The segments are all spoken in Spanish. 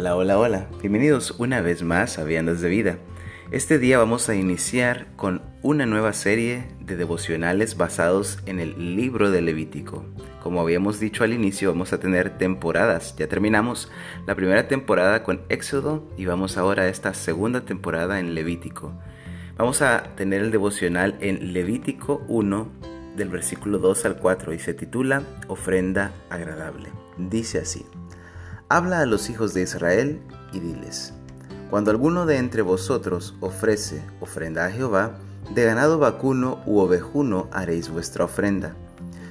Hola, hola, hola. Bienvenidos una vez más a Viandas de Vida. Este día vamos a iniciar con una nueva serie de devocionales basados en el libro de Levítico. Como habíamos dicho al inicio, vamos a tener temporadas. Ya terminamos la primera temporada con Éxodo y vamos ahora a esta segunda temporada en Levítico. Vamos a tener el devocional en Levítico 1 del versículo 2 al 4 y se titula Ofrenda agradable. Dice así. Habla a los hijos de Israel y diles, Cuando alguno de entre vosotros ofrece ofrenda a Jehová, de ganado vacuno u ovejuno haréis vuestra ofrenda.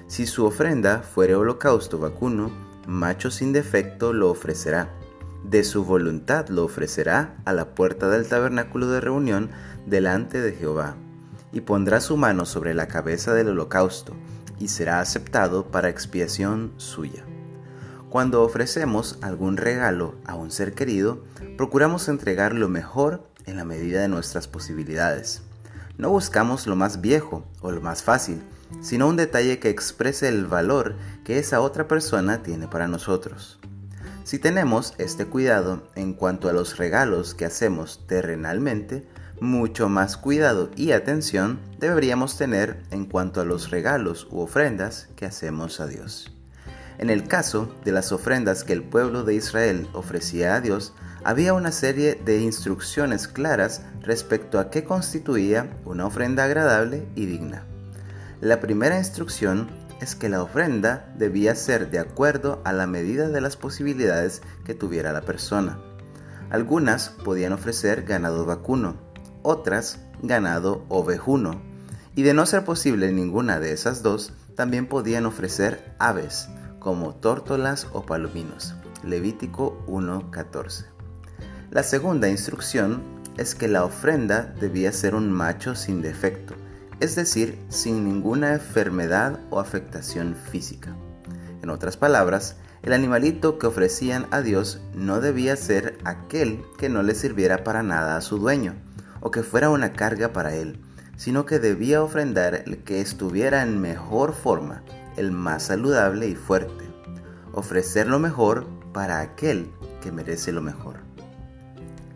Si su ofrenda fuere holocausto vacuno, macho sin defecto lo ofrecerá. De su voluntad lo ofrecerá a la puerta del tabernáculo de reunión delante de Jehová, y pondrá su mano sobre la cabeza del holocausto, y será aceptado para expiación suya. Cuando ofrecemos algún regalo a un ser querido, procuramos entregar lo mejor en la medida de nuestras posibilidades. No buscamos lo más viejo o lo más fácil, sino un detalle que exprese el valor que esa otra persona tiene para nosotros. Si tenemos este cuidado en cuanto a los regalos que hacemos terrenalmente, mucho más cuidado y atención deberíamos tener en cuanto a los regalos u ofrendas que hacemos a Dios. En el caso de las ofrendas que el pueblo de Israel ofrecía a Dios, había una serie de instrucciones claras respecto a qué constituía una ofrenda agradable y digna. La primera instrucción es que la ofrenda debía ser de acuerdo a la medida de las posibilidades que tuviera la persona. Algunas podían ofrecer ganado vacuno, otras ganado ovejuno, y de no ser posible ninguna de esas dos, también podían ofrecer aves, como tórtolas o palominos. Levítico 1.14. La segunda instrucción es que la ofrenda debía ser un macho sin defecto, es decir, sin ninguna enfermedad o afectación física. En otras palabras, el animalito que ofrecían a Dios no debía ser aquel que no le sirviera para nada a su dueño, o que fuera una carga para él, sino que debía ofrendar el que estuviera en mejor forma, el más saludable y fuerte. Ofrecer lo mejor para aquel que merece lo mejor.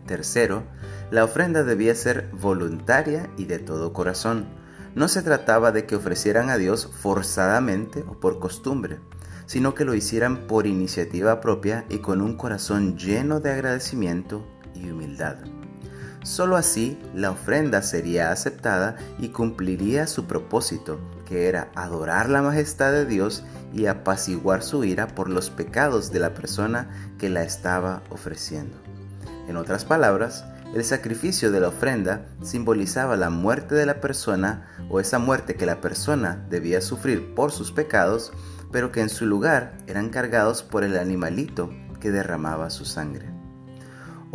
Tercero, la ofrenda debía ser voluntaria y de todo corazón. No se trataba de que ofrecieran a Dios forzadamente o por costumbre, sino que lo hicieran por iniciativa propia y con un corazón lleno de agradecimiento y humildad. Solo así la ofrenda sería aceptada y cumpliría su propósito, que era adorar la majestad de Dios y apaciguar su ira por los pecados de la persona que la estaba ofreciendo. En otras palabras, el sacrificio de la ofrenda simbolizaba la muerte de la persona o esa muerte que la persona debía sufrir por sus pecados, pero que en su lugar eran cargados por el animalito que derramaba su sangre.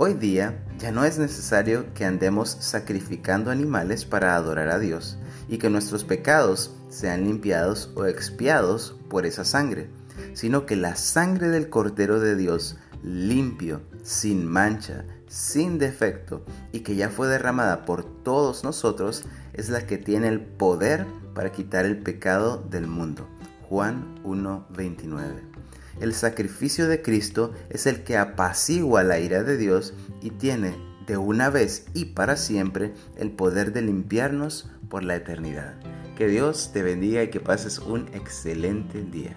Hoy día ya no es necesario que andemos sacrificando animales para adorar a Dios y que nuestros pecados sean limpiados o expiados por esa sangre, sino que la sangre del Cordero de Dios, limpio, sin mancha, sin defecto y que ya fue derramada por todos nosotros, es la que tiene el poder para quitar el pecado del mundo. Juan 1:29. El sacrificio de Cristo es el que apacigua la ira de Dios y tiene de una vez y para siempre el poder de limpiarnos por la eternidad. Que Dios te bendiga y que pases un excelente día.